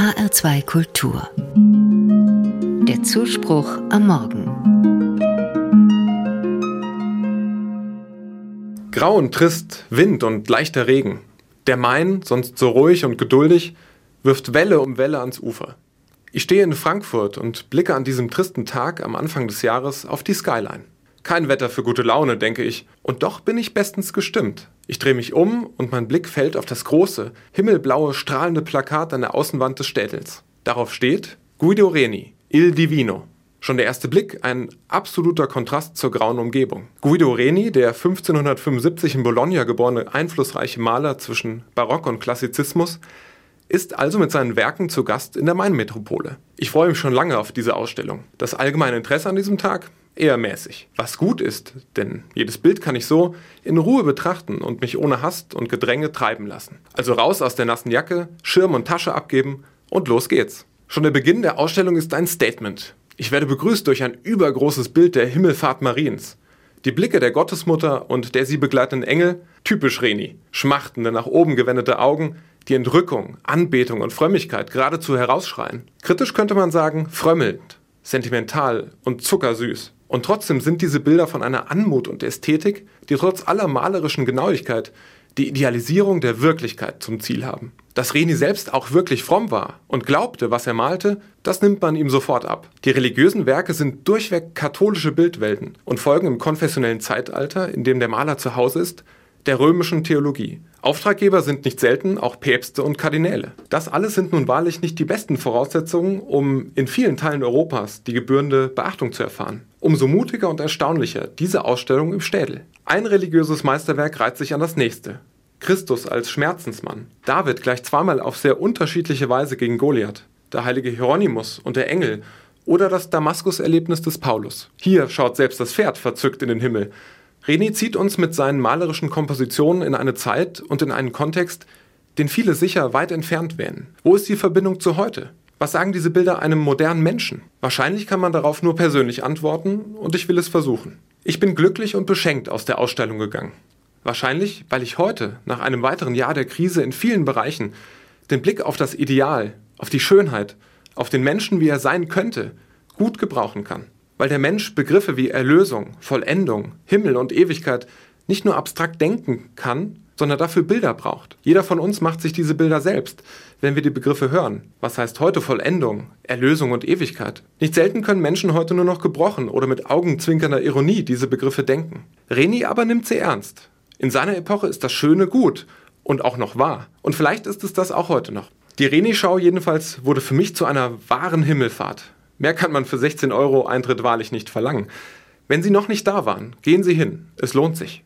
HR2 Kultur. Der Zuspruch am Morgen. Grau und trist, Wind und leichter Regen. Der Main, sonst so ruhig und geduldig, wirft Welle um Welle ans Ufer. Ich stehe in Frankfurt und blicke an diesem tristen Tag am Anfang des Jahres auf die Skyline. Kein Wetter für gute Laune, denke ich, und doch bin ich bestens gestimmt. Ich drehe mich um und mein Blick fällt auf das große, himmelblaue, strahlende Plakat an der Außenwand des Städtels. Darauf steht Guido Reni, Il Divino. Schon der erste Blick ein absoluter Kontrast zur grauen Umgebung. Guido Reni, der 1575 in Bologna geborene einflussreiche Maler zwischen Barock und Klassizismus, ist also mit seinen Werken zu Gast in der Main-Metropole. Ich freue mich schon lange auf diese Ausstellung. Das allgemeine Interesse an diesem Tag eher mäßig. Was gut ist, denn jedes Bild kann ich so in Ruhe betrachten und mich ohne Hast und Gedränge treiben lassen. Also raus aus der nassen Jacke, Schirm und Tasche abgeben und los geht's. Schon der Beginn der Ausstellung ist ein Statement. Ich werde begrüßt durch ein übergroßes Bild der Himmelfahrt Mariens. Die Blicke der Gottesmutter und der sie begleitenden Engel, typisch Reni, schmachtende, nach oben gewendete Augen, die Entrückung, Anbetung und Frömmigkeit geradezu herausschreien. Kritisch könnte man sagen, frömmelnd, sentimental und zuckersüß. Und trotzdem sind diese Bilder von einer Anmut und Ästhetik, die trotz aller malerischen Genauigkeit die Idealisierung der Wirklichkeit zum Ziel haben. Dass Reni selbst auch wirklich fromm war und glaubte, was er malte, das nimmt man ihm sofort ab. Die religiösen Werke sind durchweg katholische Bildwelten und folgen im konfessionellen Zeitalter, in dem der Maler zu Hause ist, der römischen Theologie. Auftraggeber sind nicht selten auch Päpste und Kardinäle. Das alles sind nun wahrlich nicht die besten Voraussetzungen, um in vielen Teilen Europas die gebührende Beachtung zu erfahren. Umso mutiger und erstaunlicher diese Ausstellung im Städel. Ein religiöses Meisterwerk reiht sich an das nächste. Christus als Schmerzensmann. David gleich zweimal auf sehr unterschiedliche Weise gegen Goliath. Der heilige Hieronymus und der Engel oder das Damaskus-Erlebnis des Paulus. Hier schaut selbst das Pferd verzückt in den Himmel Reni zieht uns mit seinen malerischen Kompositionen in eine Zeit und in einen Kontext, den viele sicher weit entfernt wähnen. Wo ist die Verbindung zu heute? Was sagen diese Bilder einem modernen Menschen? Wahrscheinlich kann man darauf nur persönlich antworten und ich will es versuchen. Ich bin glücklich und beschenkt aus der Ausstellung gegangen. Wahrscheinlich, weil ich heute, nach einem weiteren Jahr der Krise in vielen Bereichen, den Blick auf das Ideal, auf die Schönheit, auf den Menschen, wie er sein könnte, gut gebrauchen kann weil der Mensch Begriffe wie Erlösung, Vollendung, Himmel und Ewigkeit nicht nur abstrakt denken kann, sondern dafür Bilder braucht. Jeder von uns macht sich diese Bilder selbst, wenn wir die Begriffe hören. Was heißt heute Vollendung, Erlösung und Ewigkeit? Nicht selten können Menschen heute nur noch gebrochen oder mit augenzwinkernder Ironie diese Begriffe denken. Reni aber nimmt sie ernst. In seiner Epoche ist das Schöne gut und auch noch wahr. Und vielleicht ist es das auch heute noch. Die Reni-Schau jedenfalls wurde für mich zu einer wahren Himmelfahrt. Mehr kann man für 16 Euro Eintritt wahrlich nicht verlangen. Wenn Sie noch nicht da waren, gehen Sie hin. Es lohnt sich.